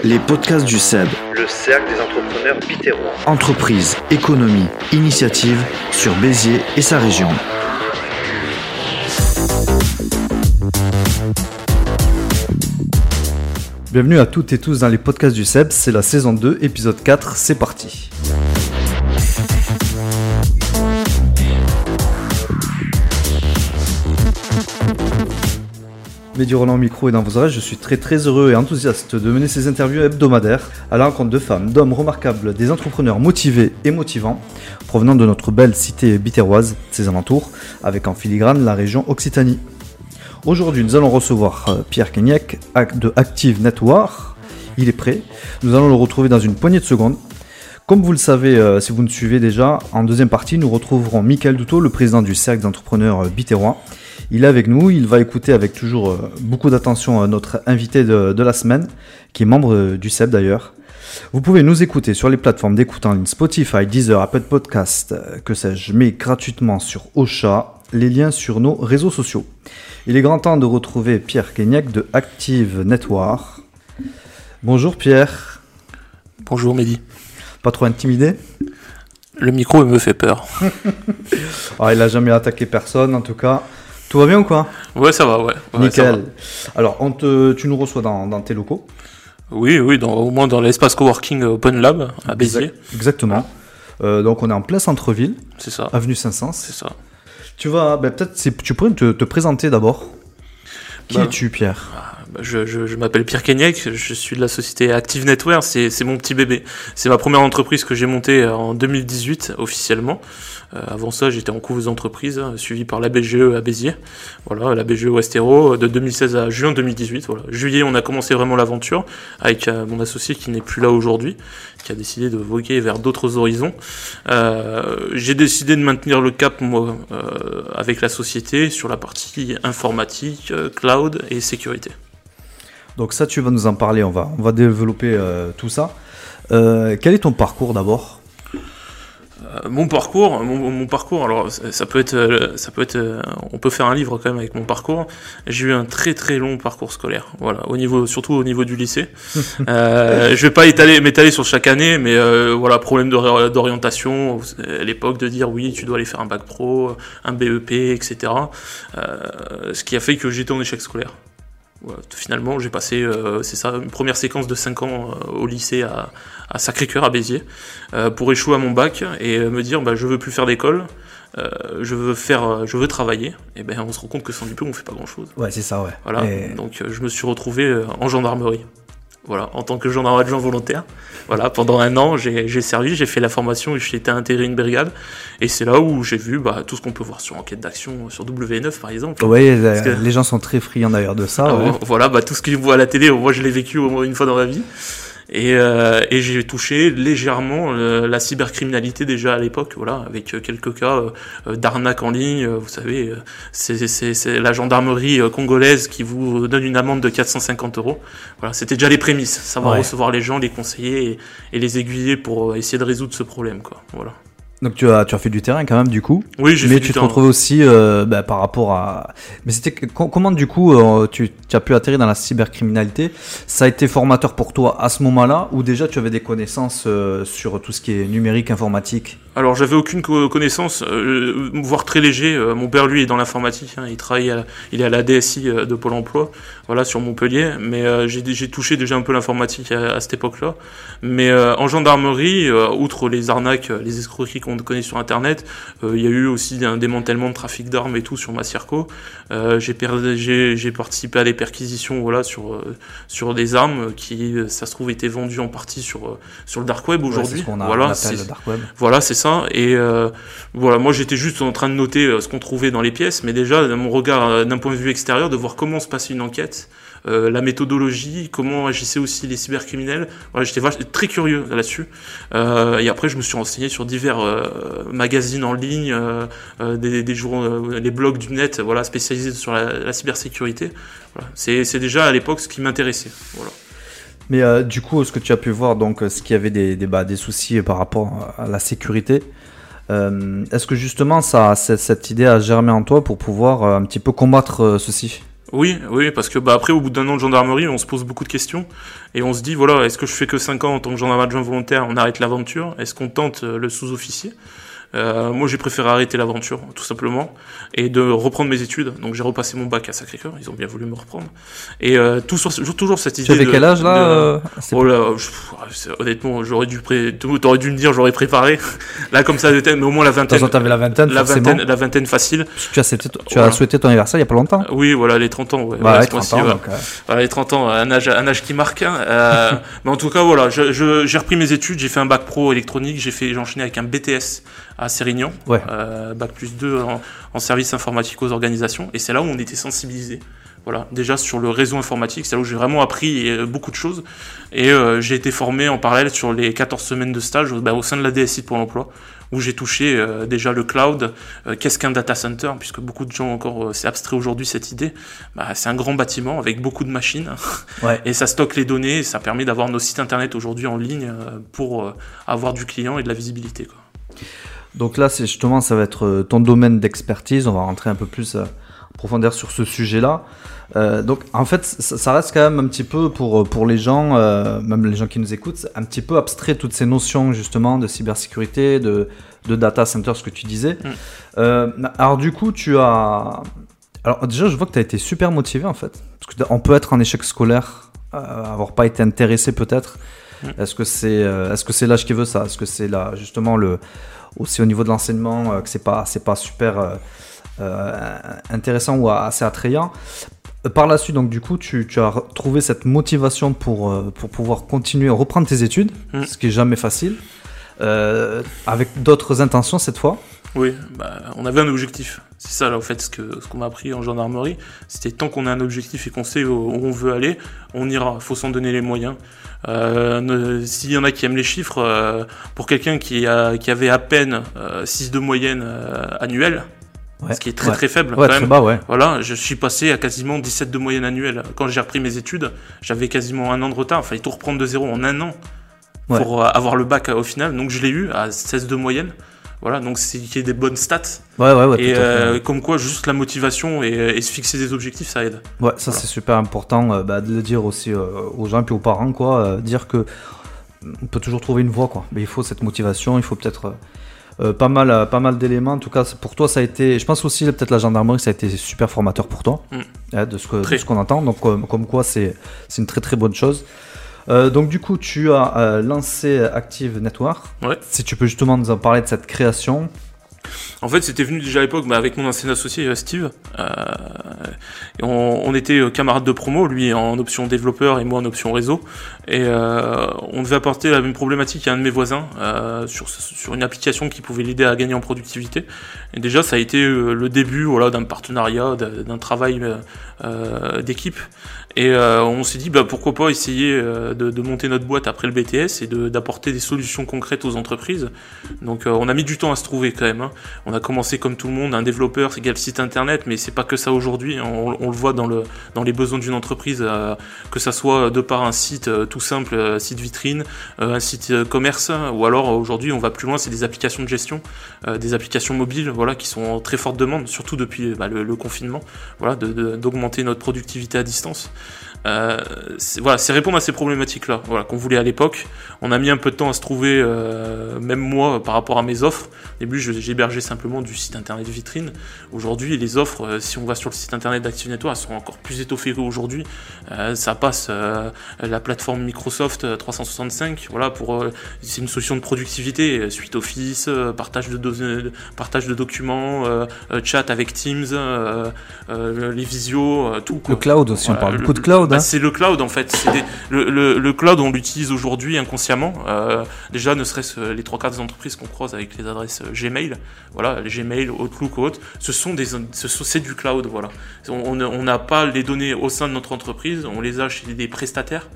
Les podcasts du CEB. Le cercle des entrepreneurs bitérois. Entreprise, économie, initiative sur Béziers et sa région. Bienvenue à toutes et tous dans les podcasts du CEB, c'est la saison 2, épisode 4, c'est parti. Mehdi Roland au micro et dans vos oreilles, je suis très très heureux et enthousiaste de mener ces interviews hebdomadaires à la rencontre de femmes, d'hommes remarquables, des entrepreneurs motivés et motivants, provenant de notre belle cité bitéroise, ses alentours, avec en filigrane la région Occitanie. Aujourd'hui, nous allons recevoir euh, Pierre Kenyek de Active Network. Il est prêt. Nous allons le retrouver dans une poignée de secondes. Comme vous le savez, euh, si vous nous suivez déjà, en deuxième partie, nous retrouverons Michael Douto, le président du cercle d'entrepreneurs euh, bitérois. Il est avec nous, il va écouter avec toujours beaucoup d'attention notre invité de, la semaine, qui est membre du CEP d'ailleurs. Vous pouvez nous écouter sur les plateformes d'écoute en ligne Spotify, Deezer, Apple Podcast, que sais-je, mais gratuitement sur Ocha, les liens sur nos réseaux sociaux. Il est grand temps de retrouver Pierre Kenyek de Active Network. Bonjour Pierre. Bonjour Mehdi. Pas trop intimidé? Le micro me fait peur. ah, il a jamais attaqué personne en tout cas. Tout va bien ou quoi Ouais, ça va, ouais. Nickel. Alors, on te, tu nous reçois dans, tes locaux Oui, oui, dans, au moins dans l'espace coworking Open Lab à Béziers. Exactement. Euh, donc, on est en plein centre-ville. C'est ça. Avenue Saint-Saëns. C'est ça. Tu vas, ben, peut-être, tu pourrais te, présenter d'abord. Qui bah, es-tu, Pierre ah, bah, Je, m'appelle Pierre Kenyek, je suis de la société Active Network, c'est mon petit bébé. C'est ma première entreprise que j'ai montée en 2018 officiellement. Euh, avant ça, j'étais en couveuse d'entreprise, hein, suivi par la BGE à Béziers. Voilà, la BGE Westero de 2016 à juin 2018. Voilà. Juillet, on a commencé vraiment l'aventure avec euh, mon associé qui n'est plus là aujourd'hui, qui a décidé de voguer vers d'autres horizons. Euh, j'ai décidé de maintenir le cap moi avec la société sur la partie informatique, cloud et sécurité. Donc ça, tu vas nous en parler. On va, on va développer tout ça. quel est ton parcours d'abord? euh, mon parcours, mon, parcours, alors ça peut être, euh, ça peut être, euh, on peut faire un livre quand même avec mon parcours. J'ai eu un très très long parcours scolaire, voilà, au niveau, surtout au niveau du lycée. euh, je vais pas étaler, m'étaler sur chaque année, mais voilà, problème d'orientation, à l'époque de dire oui, tu dois aller faire un bac pro, un BEP, etc. ce qui a fait que j'étais en échec scolaire finalement, j'ai passé, euh, c'est ça, une première séquence de 5 ans euh, au lycée à, Sacré-Cœur, à Béziers, euh, pour échouer à mon bac et me dire, bah, je veux plus faire d'école, je veux faire, je veux travailler. Et ben, on se rend compte que sans diplôme, on fait pas grand-chose. Ouais, c'est ça, ouais. Voilà. Donc, je me suis retrouvé en gendarmerie. Voilà, en tant que gendarme adjoint volontaire. Voilà, pendant un an, j'ai servi, j'ai fait la formation et j'ai été intégré une brigade. Et c'est là où j'ai vu bah, tout ce qu'on peut voir sur enquête d'action, sur W9 par exemple. Oui, les gens sont très friands d'ailleurs de ça. Ah, voilà, bah, tout ce qu'ils voient à la télé, moi je l'ai vécu au moins une fois dans ma vie. Et, euh, et j'ai touché légèrement euh, la cybercriminalité déjà à l'époque, voilà, avec quelques cas euh, d'arnaque en ligne. vous savez, c'est la gendarmerie congolaise qui vous donne une amende de 450 euros. Voilà, c'était déjà les prémices, savoir recevoir les gens, les conseiller et, et, les aiguiller pour essayer de résoudre ce problème, quoi. Voilà. Donc tu as, tu as fait du terrain quand même du coup. Oui, j'ai Mais tu te retrouves aussi euh, bah, par rapport à. Mais c'était comment du coup euh, tu, tu, as pu atterrir dans la cybercriminalité? Ça a été formateur pour toi à ce moment-là ou déjà tu avais des connaissances euh, sur tout ce qui est numérique, informatique? Alors j'avais aucune connaissance, voire très léger. Mon père lui est dans l'informatique, hein, il travaille, il est à la DSI de Pôle Emploi, voilà sur Montpellier. Mais j'ai touché déjà un peu l'informatique à, cette époque-là. Mais en gendarmerie, outre les arnaques, les escroqueries qu'on connaît sur Internet, il y a eu aussi un démantèlement de trafic d'armes et tout sur ma circo. j'ai participé à des perquisitions, voilà sur sur des armes qui, ça se trouve, étaient vendues en partie sur sur le dark web aujourd'hui. voilà, c'est le dark web. Voilà, c'est et euh, voilà, moi j'étais juste en train de noter euh, ce qu'on trouvait dans les pièces, mais déjà, mon regard euh, d'un point de vue extérieur, de voir comment se passait une enquête, la méthodologie, comment agissaient aussi les cybercriminels. J'étais très curieux là-dessus. et après, je me suis renseigné sur divers magazines en ligne, des, journaux, les blogs du net, voilà, spécialisés sur la, cybersécurité. C'est déjà à l'époque ce qui m'intéressait. Mais euh, du coup, ce que tu as pu voir, donc, ce qu'il y avait des, des, bah, soucis par rapport à la sécurité, euh, est-ce que justement ça, cette, idée a germé en toi pour pouvoir euh, un petit peu combattre ceci? Oui, oui, parce que bah, après, au bout d'un an de gendarmerie, on se pose beaucoup de questions et on se dit voilà, est-ce que je fais que 5 ans en tant que gendarme adjoint volontaire, on arrête l'aventure? Est-ce qu'on tente euh, le sous-officier? Euh, moi, j'ai préféré arrêter l'aventure, tout simplement, et de reprendre mes études. Donc, j'ai repassé mon bac à Sacré-Cœur. Ils ont bien voulu me reprendre. Et euh, tout sur, toujours cette idée. Tu avais quel âge là euh, Oh là, je, honnêtement, j'aurais dû pré... t'aurais dû me dire, j'aurais préparé. là, comme ça, mais au moins la vingtaine. avais la vingtaine, la vingtaine, la vingtaine facile. Tu as, tu as souhaité ton anniversaire il y a pas longtemps. Oui, voilà, les 30 ans. Ouais, bah, les 30 ans, donc, voilà, les 30 ans, un âge, un âge qui marque. Hein. mais en tout cas, voilà, j'ai repris mes études. J'ai fait un bac pro électronique. J'ai fait, j'ai enchaîné avec un BTS à Sérignan, euh, bac plus 2 en, service informatique aux organisations, et c'est là où on était sensibilisé. Voilà, déjà sur le réseau informatique, c'est là où j'ai vraiment appris euh, beaucoup de choses. Et euh, j'ai été formé en parallèle sur les 14 semaines de stage bah, au sein de la DSI pour l'emploi, où j'ai touché déjà le cloud. Qu'est-ce qu'un data center Puisque beaucoup de gens encore, c'est abstrait aujourd'hui cette idée. Bah, c'est un grand bâtiment avec beaucoup de machines. et ça stocke les données, et ça permet d'avoir nos sites internet aujourd'hui en ligne pour avoir du client et de la visibilité. Quoi. Donc là, c'est justement, ça va être euh, ton domaine d'expertise. On va rentrer un peu plus euh, en profondeur sur ce sujet-là. Euh, donc en fait, ça, reste quand même un petit peu pour, pour les gens, même les gens qui nous écoutent, un petit peu abstrait toutes ces notions justement de cybersécurité, de, de data center, ce que tu disais. Mm. alors du coup, tu as... Alors déjà, je vois que tu as été super motivé en fait. Parce qu'on peut être en échec scolaire, avoir pas été intéressé peut-être. Mm. Est-ce que c'est est -ce c'est l'âge qui veut ça? Est-ce que c'est là justement le aussi au niveau de l'enseignement, euh, que c'est pas, c'est pas super euh, euh, intéressant ou assez attrayant. Par la suite, donc du coup, tu, tu as trouvé cette motivation pour, pour pouvoir continuer à reprendre tes études, mm. ce qui est jamais facile, avec d'autres intentions cette fois. Oui, bah, on avait un objectif. C'est ça, là, au fait, ce qu'on ce qu'on m'a appris en gendarmerie. C'était tant qu'on a un objectif et qu'on sait où, on veut aller, on ira. Il faut s'en donner les moyens. Euh, S'il y en a qui aiment les chiffres, euh, pour quelqu'un qui, a, qui avait à peine 6 euh, de moyenne euh, annuelle, ce qui est très très faible quand même. Bas, voilà, je suis passé à quasiment 17 de moyenne annuelle. Quand j'ai repris mes études, j'avais quasiment un an de retard. Il fallait tout reprendre de zéro en un an pour avoir le bac au final. Donc je l'ai eu à 16 de moyenne. Voilà, donc c'est qu'il y ait des bonnes stats. Ouais, ouais, ouais. Et euh, comme quoi, juste la motivation et, se fixer des objectifs, ça aide. Ouais, ça c'est super important euh, bah, de le dire aussi euh, aux gens et aux parents, quoi. dire que on peut toujours trouver une voie, quoi. Mais il faut cette motivation, il faut peut-être pas mal, pas mal d'éléments. En tout cas, pour toi, ça a été. Je pense aussi peut-être la gendarmerie, ça a été super formateur pour toi, mm. hein, de ce qu'on entend. Donc, comme quoi, c'est une très très bonne chose. Euh, donc du coup, tu as euh, lancé Active Network. Ouais. Si tu peux justement nous en parler de cette création. En fait, c'était venu déjà à l'époque bah, avec mon ancien associé euh, Steve. on, était camarades de promo, lui en option développeur et moi en option réseau. Et on devait apporter la même problématique à un de mes voisins sur, sur une application qui pouvait l'aider à gagner en productivité. Et déjà, ça a été le début voilà, d'un partenariat, d'un travail d'équipe. Et euh, on s'est dit bah, pourquoi pas essayer euh, de, de, monter notre boîte après le BTS et d'apporter des solutions concrètes aux entreprises. Donc euh, on a mis du temps à se trouver quand même. Hein. On a commencé comme tout le monde, un développeur, c'est le site internet, mais c'est pas que ça aujourd'hui. On, on, le voit dans, le, dans les besoins d'une entreprise, que ça soit de par un site tout simple, site vitrine, un site commerce, ou alors aujourd'hui on va plus loin, c'est des applications de gestion, des applications mobiles, voilà, qui sont en très forte demande, surtout depuis bah, le, le, confinement, voilà, d'augmenter notre productivité à distance. Euh, voilà, c'est répondre à ces problématiques-là, voilà, qu'on voulait à l'époque. On a mis un peu de temps à se trouver, euh, même moi, par rapport à mes offres. Au début, j'hébergeais simplement du site internet vitrine. Aujourd'hui, les offres, euh, si on va sur le site internet d'Active Network, elles sont encore plus étoffées qu'aujourd'hui. Euh, ça passe la plateforme Microsoft 365, voilà, pour c'est une solution de productivité, suite Office, partage de, partage de documents, chat avec Teams, les visios, tout. Le cloud aussi, on parle beaucoup de cloud. Bah, c'est le cloud en fait. le, cloud, on l'utilise aujourd'hui inconsciemment. Euh, déjà, ne serait-ce euh, les trois quarts des entreprises qu'on croise avec les adresses euh, Gmail, voilà, Gmail, Outlook ce sont des, c'est du cloud, voilà. On n'a pas les données au sein de notre entreprise, on les a chez des prestataires.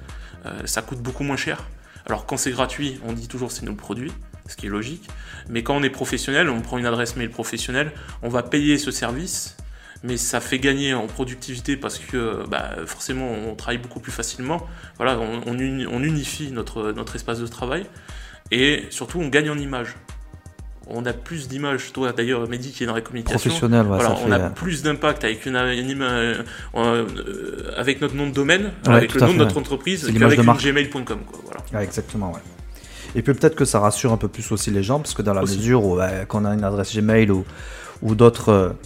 ça coûte beaucoup moins cher. Alors quand c'est gratuit, on dit toujours c'est nos produits, ce qui est logique. Mais quand on est professionnel, on prend une adresse mail professionnelle, on va payer ce service mais ça fait gagner en productivité parce que bah, forcément on travaille beaucoup plus facilement. Voilà, on, unifie notre, notre espace de travail et surtout on gagne en image. on a plus d'images. Toi, d'ailleurs, Mehdi qui est dans la communication. Professionnel, ouais, Voilà, ça on fait, a euh, plus d'impact avec une, une euh, euh, avec notre nom de domaine, Ouais, avec le nom fait, de notre ouais. entreprise, qu'avec une gmail.com. Voilà. Ouais, exactement, ouais. Et puis peut-être que ça rassure un peu plus aussi les gens, parce que dans la Aussi. mesure où ouais, qu'on a une adresse Gmail ou, ou d'autres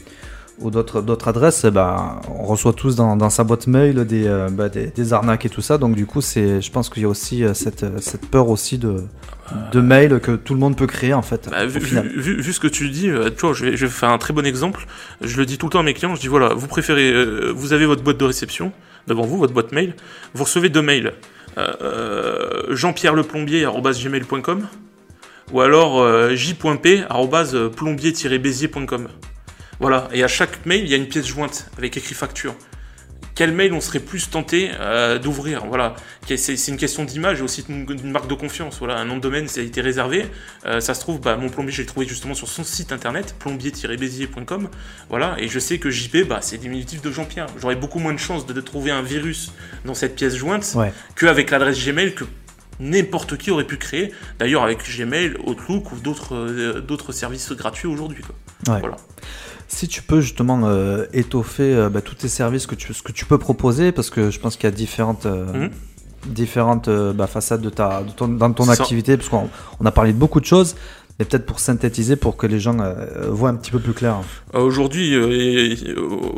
ou d'autres d'autres adresses, ben, on reçoit tous dans, dans sa boîte mail des, euh, bah, des, des arnaques et tout ça. Donc du coup, c'est, je pense qu'il y a aussi euh, cette, euh, cette peur aussi de, de mail que tout le monde peut créer en fait. Bah, vu, ce que tu dis, tu vois, je vais, je vais faire un très bon exemple. Je le dis tout le temps à mes clients. Je dis voilà, vous préférez, euh, vous avez votre boîte de réception devant vous, votre boîte mail. Vous recevez deux mails. Euh, euh, Jean-Pierre-le-plombier@gmail.com ou alors j.p@plombier-bézier.com. Voilà. Et à chaque mail, il y a une pièce jointe avec écrit facture. Quel mail on serait plus tenté euh, d'ouvrir? Voilà, c'est une question d'image et aussi d'une marque de confiance. Voilà, un nom de domaine, ça a été réservé. Euh, ça se trouve, bah, mon plombier, je l'ai trouvé justement sur son site internet, plombier-bézier.com. Voilà, et je sais que JP, bah, c'est diminutif de Jean-Pierre. J'aurais beaucoup moins de chances de, de trouver un virus dans cette pièce jointe Ouais. qu'avec l'adresse Gmail que n'importe qui aurait pu créer. D'ailleurs, avec Gmail, Outlook ou d'autres euh, services gratuits aujourd'hui. Ouais. Voilà. Si tu peux justement euh, étoffer euh, bah, tous tes services que tu, ce que tu peux proposer, parce que je pense qu'il y a différentes, euh, Mhm. différentes bah, façades de ta, de ton, dans ton activité, parce qu'on on a parlé de beaucoup de choses, mais peut-être pour synthétiser, pour que les gens voient un petit peu plus clair. Aujourd'hui,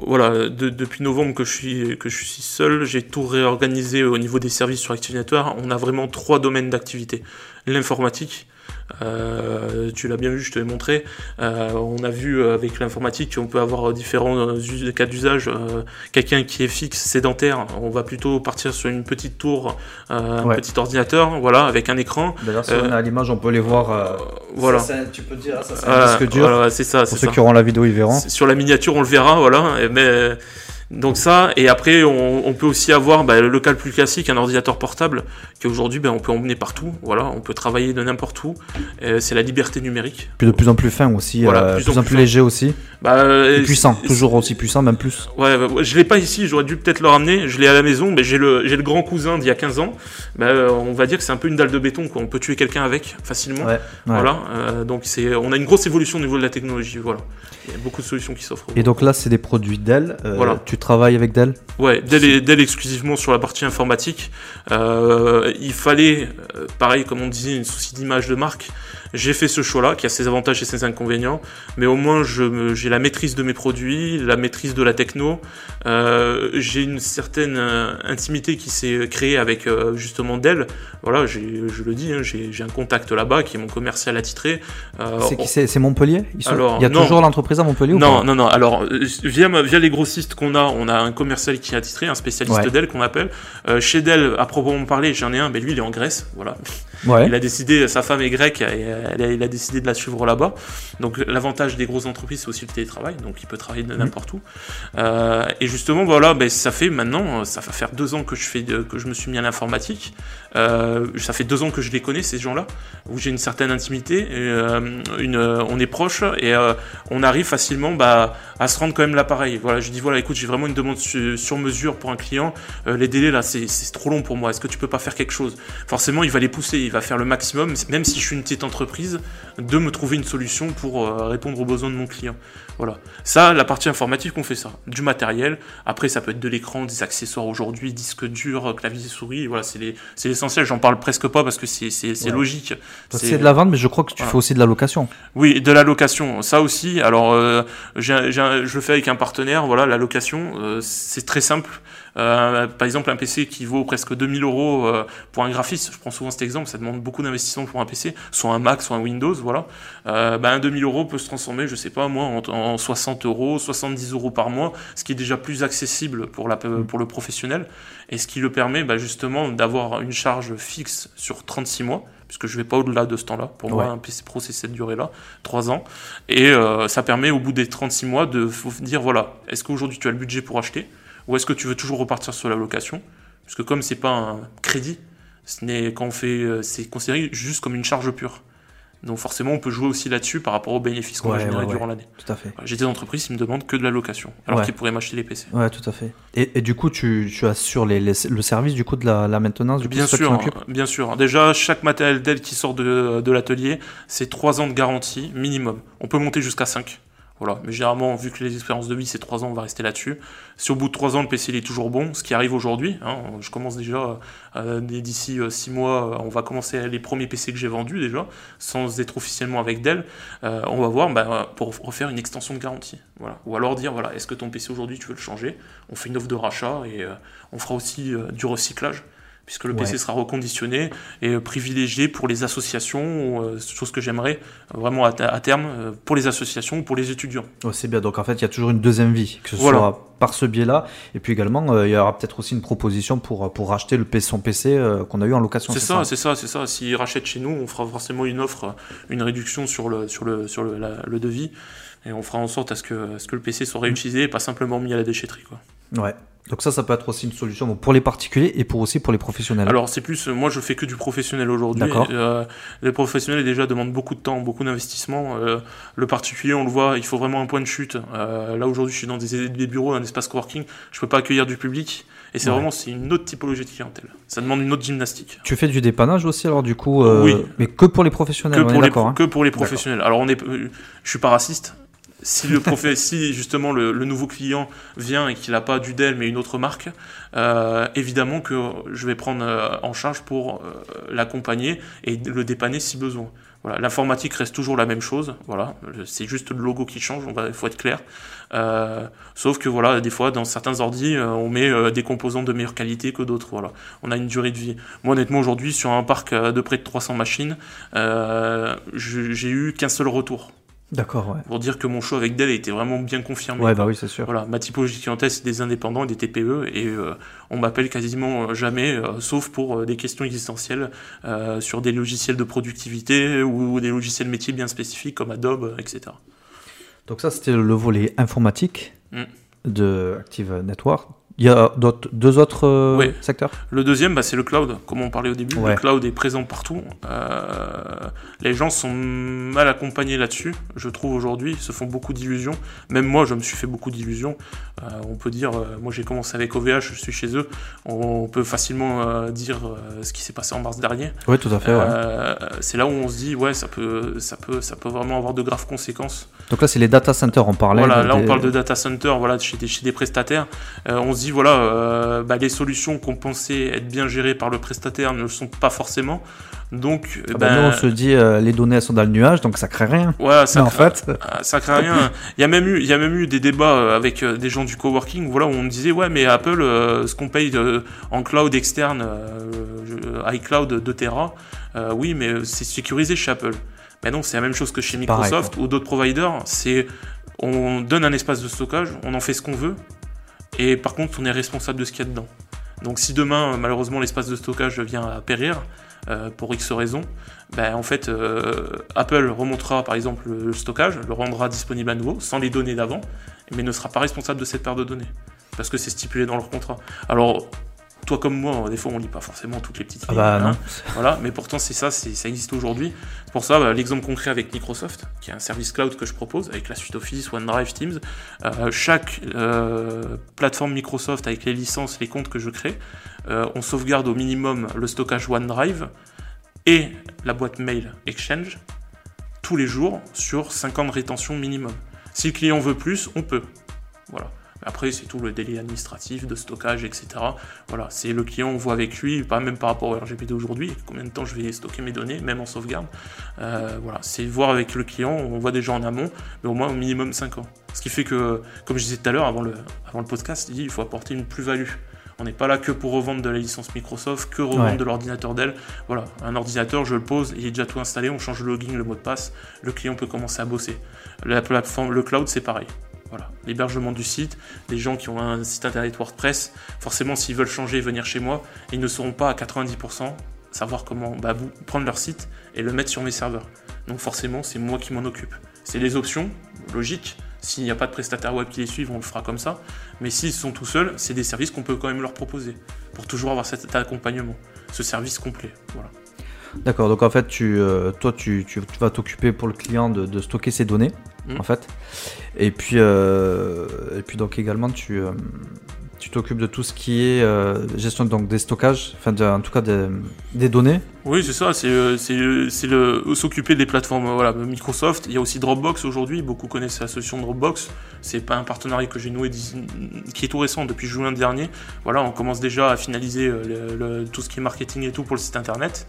voilà, de- depuis novembre que je suis que je suis seul, j'ai tout réorganisé au niveau des services sur Activator. On a vraiment trois domaines d'activité l'informatique. euh, tu l'as bien vu, je te l'ai montré. Euh, on a vu euh, avec l'informatique qu'on peut avoir différents euh, cas d'usage. Euh, Quelqu'un qui est fixe, sédentaire, on va plutôt partir sur une petite tour, euh, Ouais. un petit ordinateur, voilà, avec un écran. D'ailleurs, si Euh, on est à l'image, on peut les voir. euh, voilà. ça, tu peux dire, ça c'est Voilà, un disque dur. voilà, c'est ça, pour ceux ça. qui auront la vidéo, ils verront. Sur la miniature, on le verra, voilà. Et- Mais euh, donc ça, et après, on, on peut aussi avoir bah, le cas le plus classique, un ordinateur portable, qui aujourd'hui, bah, on peut emmener partout. Voilà, on peut travailler de n'importe où. Euh, c'est la liberté numérique. Puis de plus en plus fin aussi, Voilà, euh, plus plus, en en plus léger aussi. Bah, euh, Et puissant, toujours aussi puissant, même plus. Ouais, je l'ai pas ici, j'aurais dû peut-être le ramener. Je l'ai à la maison, mais j'ai le, le grand cousin d'il y a 15 ans. Bah, euh, on va dire que c'est un peu une dalle de béton, quoi. On peut tuer quelqu'un avec facilement. Ouais, ouais. Voilà, euh, donc c'est, on a une grosse évolution au niveau de la technologie. Voilà, il y a beaucoup de solutions qui s'offrent. Et donc là, c'est des produits Dell. Voilà. Tu travailles avec Dell Ouais, Dell exclusivement sur la partie informatique. Euh, il fallait, euh, pareil comme on disait, une souci d'image de marque. J'ai fait ce choix-là, qui a ses avantages et ses inconvénients, mais au moins j'ai la maîtrise de mes produits, la maîtrise de la techno. Euh, j'ai une certaine euh, intimité qui s'est créée avec euh, justement Dell. Voilà, je le dis, hein, j'ai un contact là-bas qui est mon commercial attitré. Euh, C'est qui c'est? C'est Montpellier? Ils sont- Alors, Il y a non. toujours l'entreprise à Montpellier ou Non, pas? non, non. Alors, euh, via, via les grossistes qu'on a, on a un commercial qui est attitré, un spécialiste Ouais. Dell qu'on appelle. Euh, chez Dell, à proprement parler, j'en ai un, mais lui, il est en Grèce. Voilà. Ouais. Il a décidé, sa femme est grecque, et elle a- il a décidé de la suivre là-bas. Donc, l'avantage des grosses entreprises, c'est aussi le télétravail. Donc, il peut travailler de n'importe où. Euh, et justement, voilà, ben, ça fait maintenant, ça va faire deux ans que je, fais de- que je me suis mis à l'informatique. Euh, ça fait deux ans que je les connais, ces gens-là, où j'ai une certaine intimité. Euh, euh, on est proche et on arrive facilement bah, à se rendre quand même l'appareil. Voilà, je dis voilà, écoute, j'ai vraiment une demande su- sur mesure pour un client. Les délais là, c'est trop long pour moi. Est-ce que tu peux pas faire quelque chose? Forcément, il va les pousser, il va faire le maximum, même si je suis une petite entreprise, de me trouver une solution pour répondre aux besoins de mon client. Voilà. Ça, la partie informatique, on fait ça. Du matériel. Après, ça peut être de l'écran, des accessoires aujourd'hui, disque dur, clavier souris. Voilà, c'est les- c'est l'essentiel. J'en parle presque pas parce que c'est Ouais. logique. C'est- de la vente, mais je crois que tu Voilà. fais aussi de la location. oui, de la location, ça aussi. Alors, euh, je le fais avec un partenaire. Voilà, la location, euh, c'est très simple. Euh, par exemple, un PC qui vaut presque 2000 euros pour un graphiste, je prends souvent cet exemple, ça demande beaucoup d'investissement pour un PC, soit un Mac, soit un Windows, voilà. Euh, bah, un 2000 euros peut se transformer, je sais pas moi, en, en 60 euros, 70 euros par mois, ce qui est déjà plus accessible pour, la, pour le professionnel, et ce qui le permet bah, justement d'avoir une charge fixe sur 36 mois, puisque je vais pas au-delà de ce temps-là. Pour moi, un PC Pro, c'est cette durée-là, 3 ans. Et euh, ça permet au bout des 36 mois de dire, voilà, est-ce qu'aujourd'hui tu as le budget pour acheter ou est-ce que tu veux toujours repartir sur la location? Parce que comme c'est pas un crédit, ce n'est quand on fait, euh, c'est considéré juste comme une charge pure. Donc forcément, on peut jouer aussi là-dessus par rapport aux bénéfices qu'on va générer ouais, durant ouais. l'année. Tout à fait. J'ai des entreprises qui me demandent que de la location, alors qu'ils pourraient m'acheter des PC. Ouais, tout à fait. Et, et du coup, tu, tu assures les, les- le service du coup de la, la maintenance du Bien sûr, occupes bien sûr. Déjà, chaque matériel Dell qui sort de, de l'atelier, c'est 3 ans de garantie minimum. On peut monter jusqu'à 5. Mais généralement, vu que les expériences de vie, c'est 3 ans, on va rester là-dessus. Si au bout de 3 ans, le PC il est toujours bon, ce qui arrive aujourd'hui, hein, je commence déjà, euh, d'ici 6 mois, euh, on va commencer les premiers PC que j'ai vendus déjà, sans être officiellement avec Dell. Euh, on va voir bah, pour refaire une extension de garantie. Voilà. Ou alors dire, voilà, est-ce que ton PC aujourd'hui, tu veux le changer? On fait une offre de rachat et on fera aussi du recyclage puisque le PC Ouais. sera reconditionné et euh, privilégié pour les associations, euh, chose que j'aimerais euh, vraiment à, à terme pour les associations ou pour les étudiants. C'est bien. Donc en fait, il y a toujours une deuxième vie, que ce Voilà. soit par ce biais-là. Et puis également, euh, il y aura peut-être aussi une proposition pour, pour racheter le PC, son PC euh, qu'on a eu en location. C'est ça, c'est ça, c'est ça. S'ils rachètent chez nous, on fera forcément une offre, une réduction sur le, sur le, sur le, la- le devis. Et on fera en sorte à ce que, à ce que le PC soit réutilisé et pas simplement mis à la déchetterie. Quoi. Ouais. Donc ça, ça peut être aussi une solution pour les particuliers et pour aussi pour les professionnels. Alors c'est plus, euh, moi je fais que du professionnel aujourd'hui. D'accord. Euh, les professionnels déjà demandent beaucoup de temps, beaucoup d'investissement. Euh, le particulier, on le voit, il faut vraiment un point de chute. Euh, là aujourd'hui, je suis dans des, des bureaux, un espace coworking, je peux pas accueillir du public. Et c'est Ouais. vraiment c'est une autre typologie de clientèle. Ça demande une autre gymnastique. Tu fais du dépannage aussi, alors du coup, Oui. mais que pour les professionnels. Que on est pour, les, hein. que pour les professionnels. Alors on est, je suis pas raciste. Si le si justement le, nouveau client vient et qu'il n'a pas du Dell mais une autre marque, euh, évidemment que je vais prendre euh, en charge pour euh, l'accompagner et le dépanner si besoin. Voilà, l'informatique reste toujours la même chose. Voilà, c'est juste le logo qui change. On va, il faut être clair. Sauf que voilà, des fois dans certains ordis, euh, on met des composants de meilleure qualité que d'autres. Voilà, on a une durée de vie. Moi honnêtement aujourd'hui sur un parc de près de 300 machines, j'ai eu qu'un seul retour D'accord, ouais. pour dire que mon choix avec Dell était vraiment bien confirmé. Ouais, bah oui, c'est sûr. Voilà, ma typologie clientèle, c'est des indépendants et des TPE, et euh, on m'appelle quasiment jamais, euh, sauf pour euh, des questions existentielles euh, sur des logiciels de productivité ou des logiciels métiers bien spécifiques comme Adobe, etc. Donc ça, c'était le volet informatique Mm. de Active Network. Il y a deux autres euh, Oui. secteurs? Le deuxième, bah, c'est le cloud, comme on parlait au début. Ouais. Le cloud est présent partout. Euh, les gens sont mal accompagnés là-dessus, je trouve aujourd'hui. Ils se font beaucoup d'illusions. Même moi, je me suis fait beaucoup d'illusions. Euh, on peut dire, moi j'ai commencé avec OVH, je suis chez eux. On peut facilement dire ce qui s'est passé en mars dernier. Oui, tout à fait. ouais. C'est là où on se dit, ouais, ça peut, ça peut, ça peut vraiment avoir de graves conséquences. Donc là, c'est les data centers, on parlait. Voilà, là on parle de data center, voilà, chez des, chez des prestataires. On se dit, voilà, euh, bah, les solutions qu'on pensait être bien gérées par le prestataire ne le sont pas forcément. Donc, Ah bah, ben, nous, on se dit, euh, les données elles sont dans le nuage, donc ça crée rien. voilà, ça en fait, ah, ça crée rien. Il y a même eu, il y a même eu des débats euh, avec des gens du coworking, voilà, où on me disait, ouais, mais Apple, euh, ce qu'on paye en cloud externe, iCloud de Tera, euh, oui, mais c'est sécurisé chez Apple. Mais non, c'est la même chose que chez pareil, Microsoft ou d'autres providers. C'est, on donne un espace de stockage, on en fait ce qu'on veut, et par contre, on est responsable de ce qu'il y a dedans. Donc, si demain, malheureusement, l'espace de stockage vient à périr, euh, pour X raisons, ben, en fait, euh, Apple remontera par exemple le stockage, le rendra disponible à nouveau, sans les données d'avant, mais ne sera pas responsable de cette perte de données. Parce que c'est stipulé dans leur contrat. Alors, toi comme moi, des fois on lit pas forcément toutes les petites ah lignes. bah hein. non. Voilà, mais pourtant c'est ça, ça existe aujourd'hui. C'est pour ça bah, l'exemple concret avec Microsoft, qui est un service cloud que je propose avec la suite Office, OneDrive, Teams. euh, chaque euh, plateforme Microsoft avec les licences, les comptes que je crée, euh, on sauvegarde au minimum le stockage OneDrive et la boîte mail Exchange tous les jours sur 5 ans de rétention minimum. Si le client veut plus, on peut. Voilà. Après, c'est tout le délai administratif, de stockage, etc. Voilà, c'est le client, on voit avec lui, pas même par rapport au RGPD aujourd'hui, combien de temps je vais stocker mes données, même en sauvegarde. Euh, voilà, c'est voir avec le client, on voit déjà en amont, mais au moins au minimum 5 ans. Ce qui fait que, comme je disais tout à l'heure, avant le, avant le podcast, il dit, il faut apporter une plus-value. On n'est pas là que pour revendre de la licence Microsoft, que revendre Ouais. de l'ordinateur Dell. Voilà, un ordinateur, je le pose, il est déjà tout installé, on change le login, le mot de passe, le client peut commencer à bosser. La plateforme, le cloud, c'est pareil. Voilà, l'hébergement du site, des gens qui ont un site internet WordPress, forcément s'ils veulent changer et venir chez moi, ils ne sauront pas à 90% savoir comment bah, prendre leur site et le mettre sur mes serveurs. Donc forcément, c'est moi qui m'en occupe. C'est des options, logique. S'il n'y a pas de prestataire web qui les suivent, on le fera comme ça. Mais s'ils sont tout seuls, c'est des services qu'on peut quand même leur proposer pour toujours avoir cet accompagnement, ce service complet. Voilà. D'accord, donc en fait, euh, toi, tu vas t'occuper pour le client de, de stocker ses données, Mm. en fait. Et puis, euh, et puis donc également, tu, euh, tu t'occupes de tout ce qui est euh, gestion donc, des stockages, enfin, de- en tout cas des, des données. Oui, c'est ça, c'est euh, s'occuper des plateformes voilà, Microsoft. Il y a aussi Dropbox aujourd'hui, beaucoup connaissent la solution Dropbox. C'est pas un partenariat que j'ai noué qui est tout récent depuis juin dernier. Voilà, on commence déjà à finaliser le- le- tout ce qui est marketing et tout pour le site internet.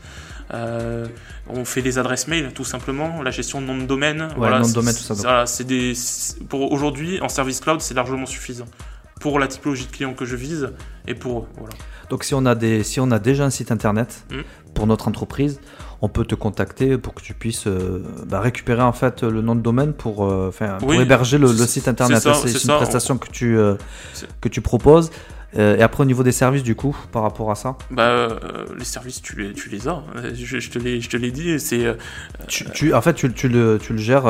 Euh, on fait les adresses mail tout simplement, la gestion de nom de domaine. voilà, nom de domaine, tout ça, voilà, des pour aujourd'hui en service cloud, c'est largement suffisant pour la typologie de clients que je vise et pour eux. Voilà. Donc si on a, des, si on a déjà un site internet Mm. pour notre entreprise, on peut te contacter pour que tu puisses euh, bah, récupérer en fait le nom de domaine pour, euh, pour héberger le, site internet. c'est une prestation que tu, euh, que tu proposes. Euh, et après au niveau des services du coup, par rapport à ça, Bah, euh, les services, tu les, tu les as. Je, je te l'ai, je te l'ai dit. C'est euh, tu, tu- en fait tu, tu le, tu le gères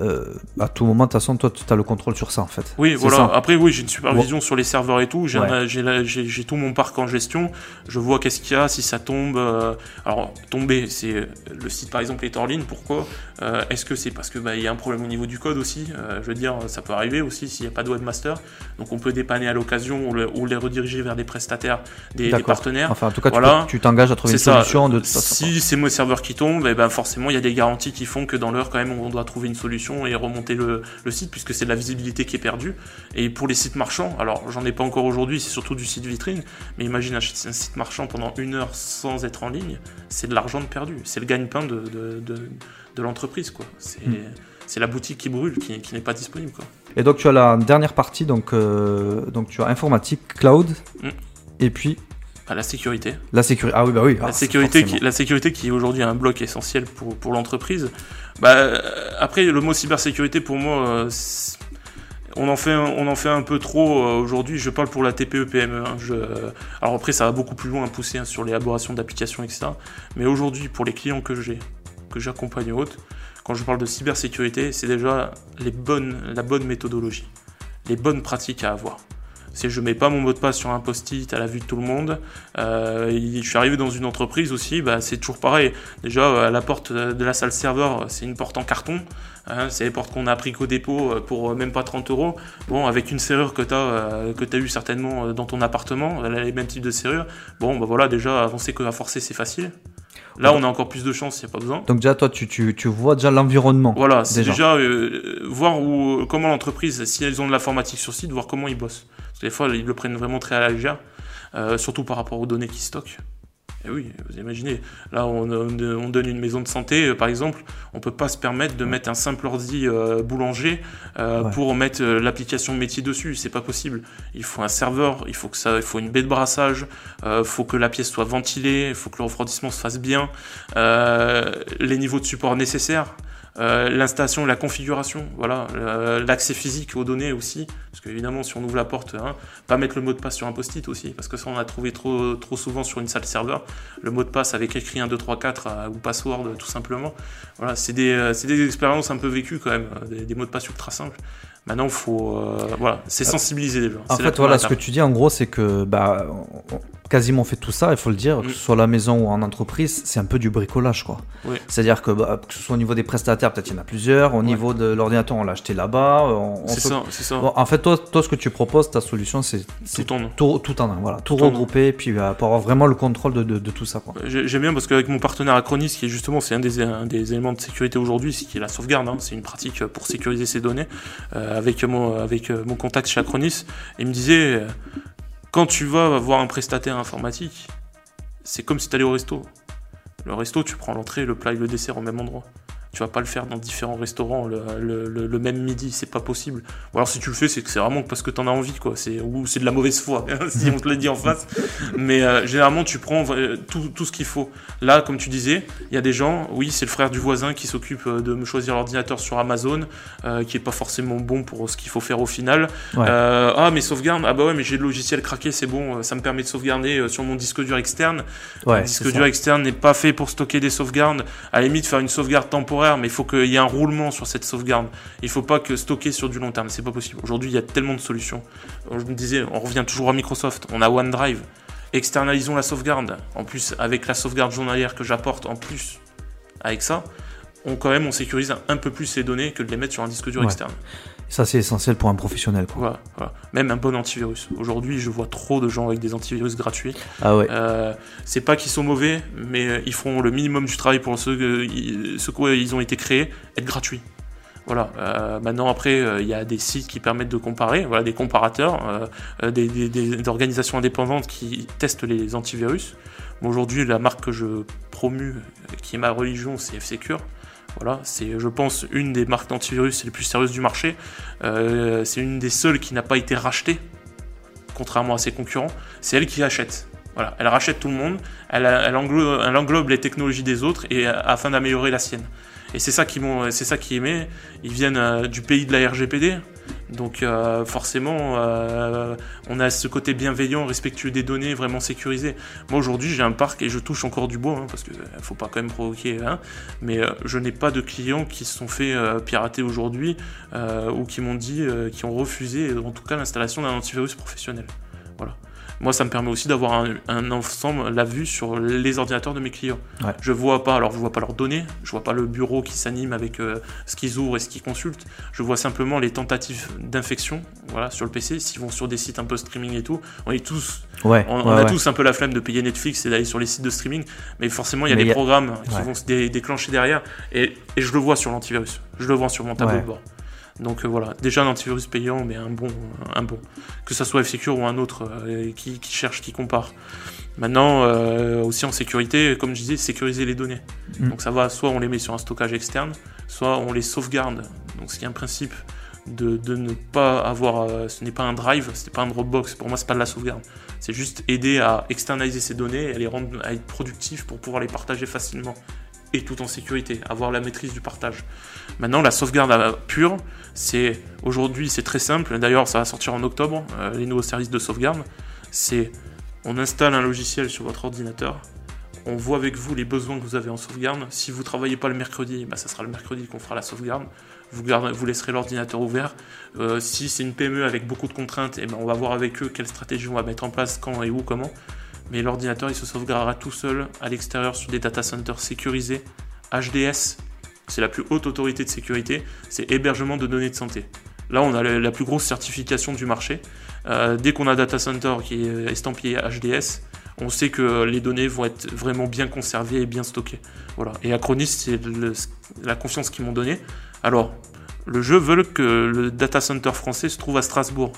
euh, à tout moment. De toute façon, toi tu as le contrôle sur ça en fait. oui, voilà. ça. Après, oui, j'ai une supervision sur les serveurs et tout. J'ai, Ouais. tout mon parc en gestion. Je vois qu'est-ce qu'il y a, si ça tombe. euh, alors, tomber, c'est le site par exemple est hors ligne. Pourquoi Euh, Est-ce que c'est parce que bah, il y a un problème au niveau du code aussi Je veux dire, ça peut arriver aussi s'il n'y a pas de webmaster. Donc, on peut dépanner à l'occasion ou, le- ou les rediriger vers des prestataires, des, partenaires. Enfin en tout cas, tu Voilà. tu t'engages à trouver une ça. solution de. Si c'est mon serveur qui tombe, eh ben forcément il y a des garanties qui font que dans l'heure quand même on doit trouver une solution et remonter le, le site puisque c'est de la visibilité qui est perdue. Et pour les sites marchands, alors j'en ai pas encore aujourd'hui, c'est surtout du site vitrine, mais imagine un, site marchand pendant une heure sans être en ligne, c'est de l'argent de perdu, c'est le gagne-pain de, de, de, de l'entreprise quoi. C'est Hmm. c'est la boutique qui brûle, qui, qui n'est pas disponible quoi. Et donc tu as la dernière partie, donc, euh, donc tu as informatique, cloud, Mm. et puis Enfin, la sécurité. la sécurité. Ah oui, bah oui. la, ah, sécurité forcément. qui, la sécurité qui est aujourd'hui un bloc essentiel pour, pour l'entreprise. Bah, euh, après, le mot cybersécurité, pour moi, euh, on en, fait un, on en fait un peu trop euh, aujourd'hui. Je parle pour la TPE-PME. hein. Je- alors après, ça va beaucoup plus loin à pousser hein, sur l'élaboration d'applications, etc. Mais aujourd'hui, pour les clients que j'ai, que j'accompagne ou autres, quand je parle de cybersécurité, c'est déjà les bonnes, la bonne méthodologie, les bonnes pratiques à avoir. Si je mets pas mon mot de passe sur un post-it à la vue de tout le monde, euh, je suis arrivé dans une entreprise aussi, bah, c'est toujours pareil. Déjà, euh, à la porte de la salle serveur, c'est une porte en carton. hein, c'est les portes qu'on a pris qu'au dépôt euh, pour euh, même pas 30 euros. Bon, avec une serrure que tu as, que as eu certainement euh, dans ton appartement, les mêmes types de serrures. Bon, bah voilà, déjà, avancer que à forcer, c'est facile. Là, on a encore plus de chance, il n'y a pas besoin. Donc déjà, toi, tu, tu, tu vois déjà l'environnement. Voilà, c'est Déjà. déjà, euh, voir où, comment l'entreprise, si elles ont de l'informatique sur site, voir comment ils bossent. Des fois, ils le prennent vraiment très à la légère, euh, surtout par rapport aux données qu'ils stockent. Et oui, vous imaginez, là on, on- on donne une maison de santé, euh, par exemple, on peut pas se permettre de mettre un simple ordi euh, boulanger euh, Ouais. pour mettre euh, l'application métier dessus, c'est pas possible. Il faut un serveur, il faut que ça, il faut une baie de brassage, il faut que la pièce soit ventilée, il faut que le refroidissement se fasse bien, les niveaux de support nécessaires. Euh, l'installation, la configuration, voilà, euh, l'accès physique aux données aussi, parce qu'évidemment si on ouvre la porte, hein, pas mettre le mot de passe sur un post-it aussi, parce que ça on a trouvé trop, trop souvent sur une salle serveur, le mot de passe avec écrit 1, 2, 3, 4 euh, ou password tout simplement. Voilà, c'est des, euh, des expériences un peu vécues quand même, des, des mots de passe ultra simples. Maintenant, faut, euh, voilà, c'est sensibiliser les gens. En fait, voilà, ce que tu dis en gros, c'est que bah, quasiment fait tout ça, il faut le dire, que Mm. ce soit à la maison ou en entreprise, c'est un peu du bricolage, quoi. Oui. C'est-à-dire que, bah, que ce soit au niveau des prestataires, peut-être il y en a plusieurs, au niveau de l'ordinateur, on l'a acheté là-bas. on C'est ça, c'est ça. Bon, en fait, toi, toi, ce que tu proposes, ta solution, c'est Tout en un. tout, tout en un, voilà, tout, regroupé, puis euh, pour avoir vraiment le contrôle de, de- de tout ça, quoi. J'ai- J'aime bien parce qu'avec mon partenaire Acronis, qui est justement c'est un des, un des éléments de sécurité aujourd'hui, c'est qui est la sauvegarde. hein. c'est une pratique pour sécuriser ses données. Euh, avec mon avec euh, mon contact chez Acronis, il me disait euh, quand tu vas voir un prestataire informatique, c'est comme si tu allais au resto. Le resto, tu prends l'entrée, le plat et le dessert au même endroit. Tu vas pas le faire dans différents restaurants le, le- le- le même midi, c'est pas possible. Ou alors si tu le fais, c'est que c'est vraiment parce que t'en as envie, quoi. C'est ou c'est de la mauvaise foi, si on te le dit en face. Mais euh, généralement, tu prends euh, tout, tout ce qu'il faut. Là, comme tu disais, il y a des gens, oui, c'est le frère du voisin qui s'occupe euh, de me choisir l'ordinateur sur Amazon, euh, qui est pas forcément bon pour ce qu'il faut faire au final. Ouais. Euh, ah, mais sauvegarde, ah bah ouais, mais j'ai le logiciel craqué, c'est bon, ça me permet de sauvegarder sur mon disque dur externe. Ouais, le disque dur ça. externe n'est pas fait pour stocker des sauvegardes. À la limite, faire une sauvegarde temporaire, mais il faut qu'il y ait un roulement sur cette sauvegarde. Il faut pas que stocker sur du long terme, c'est pas possible. Aujourd'hui, il y a tellement de solutions. Je me disais, on revient toujours à Microsoft, on a OneDrive. externalisons la sauvegarde. En plus, avec la sauvegarde journalière que j'apporte en plus avec ça, on quand même on sécurise un peu plus les données que de les mettre sur un disque dur Ouais. externe. Ça, c'est essentiel pour un professionnel. Quoi. Voilà, voilà. Même un bon antivirus. Aujourd'hui, je vois trop de gens avec des antivirus gratuits. Ah ouais. Euh, c'est pas qu'ils sont mauvais, mais euh, ils font le minimum du travail pour ceux, ce quoi ils ont été créés, être gratuits. Voilà. Euh, maintenant, après, euh, il y a des sites qui permettent de comparer, voilà, des comparateurs, euh, des, des- des- des organisations indépendantes qui testent les antivirus. Aujourd'hui, la marque que je promue, qui est ma religion, c'est F-Secure. Voilà, c'est, je pense, une des marques d'antivirus les plus sérieuses du marché. Euh, c'est une des seules qui n'a pas été rachetée, contrairement à ses concurrents. C'est elle qui achète. Voilà, elle rachète tout le monde, elle, englobe, les technologies des autres et euh, afin d'améliorer la sienne. Et c'est ça qui c'est ça qui aimait. Ils viennent euh, du pays de la RGPD, donc euh, forcément, euh, on a ce côté bienveillant, respectueux des données, vraiment sécurisé. Moi aujourd'hui, j'ai un parc et je touche encore du bois, hein, parce qu'il faut pas quand même provoquer. Hein, mais euh, je n'ai pas de clients qui se sont fait euh, pirater aujourd'hui euh, ou qui m'ont dit, euh, qui ont refusé, en tout cas, l'installation d'un antivirus professionnel. Voilà. Moi, ça me permet aussi d'avoir un, un ensemble, la vue sur les ordinateurs de mes clients. Ouais. Je vois pas, alors je vois pas leurs données, je vois pas le bureau qui s'anime avec euh, ce qu'ils ouvrent et ce qu'ils consultent. Je vois simplement les tentatives d'infection, voilà, sur le PC. S'ils vont sur des sites un peu streaming et tout, on est tous, Ouais. on, ouais, on a tous un peu la flemme de payer Netflix et d'aller sur les sites de streaming, mais forcément il y a Mais des y a- programmes qui vont se dé- déclencher derrière et, et je le vois sur l'antivirus, je le vois sur mon tableau de bord. Donc euh, voilà, déjà un antivirus payant, mais un bon, un bon. Que ça soit F-Secure ou un autre euh, qui, qui cherche, qui compare. Maintenant, euh, aussi en sécurité, comme je disais, sécuriser les données. Mm. Donc ça va, soit on les met sur un stockage externe, soit on les sauvegarde. Donc ce qui est un principe de, de ne pas avoir, ce n'est pas un drive, ce n'est pas un Dropbox. Pour moi, c'est pas de la sauvegarde. C'est juste aider à externaliser ces données et à les rendre à être productifs pour pouvoir les partager facilement et tout en sécurité, avoir la maîtrise du partage. Maintenant, la sauvegarde pure, c'est aujourd'hui, c'est très simple. D'ailleurs, ça va sortir en octobre, euh, les nouveaux services de sauvegarde. C'est on installe un logiciel sur votre ordinateur, on voit avec vous les besoins que vous avez en sauvegarde. Si vous travaillez pas le mercredi, bah, ça sera le mercredi qu'on fera la sauvegarde. Vous laisserez l'ordinateur ouvert. Euh, si c'est une PME avec beaucoup de contraintes, eh ben, on va voir avec eux quelle stratégie on va mettre en place, quand et où, comment. Mais l'ordinateur, il se sauvegardera tout seul à l'extérieur sur des data centers sécurisés. HDS, c'est la plus haute autorité de sécurité, c'est hébergement de données de santé. Là, on a la plus grosse certification du marché. Euh, dès qu'on a data center qui est estampillé HDS, on sait que les données vont être vraiment bien conservées et bien stockées. Voilà. Et Acronis, c'est la confiance qu'ils m'ont donnée. Alors, le jeu veut que le data center français se trouve à Strasbourg.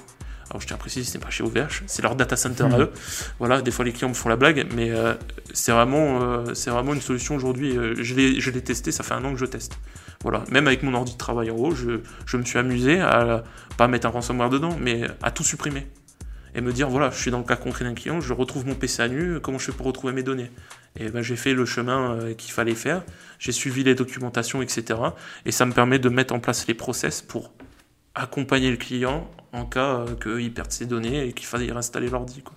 Alors, je tiens à préciser, ce n'est pas chez OVH, c'est leur data center à Mhm. eux. Voilà, des fois les clients me font la blague, mais euh, c'est vraiment, euh, c'est vraiment une solution aujourd'hui. Euh, je l'ai je l'ai testé, ça fait un an que je teste. Voilà, même avec mon ordi de travail en haut, je, je me suis amusé à pas mettre un ransomware dedans, mais à tout supprimer. Et me dire, voilà, je suis dans le cas concret d'un client, je retrouve mon PC à nu, comment je fais pour retrouver mes données? Et ben, j'ai fait le chemin qu'il fallait faire, j'ai suivi les documentations, etc. Et ça me permet de mettre en place les process pour accompagner le client en cas euh, qu'il perde ses données et qu'il faille réinstaller l'ordi. quoi.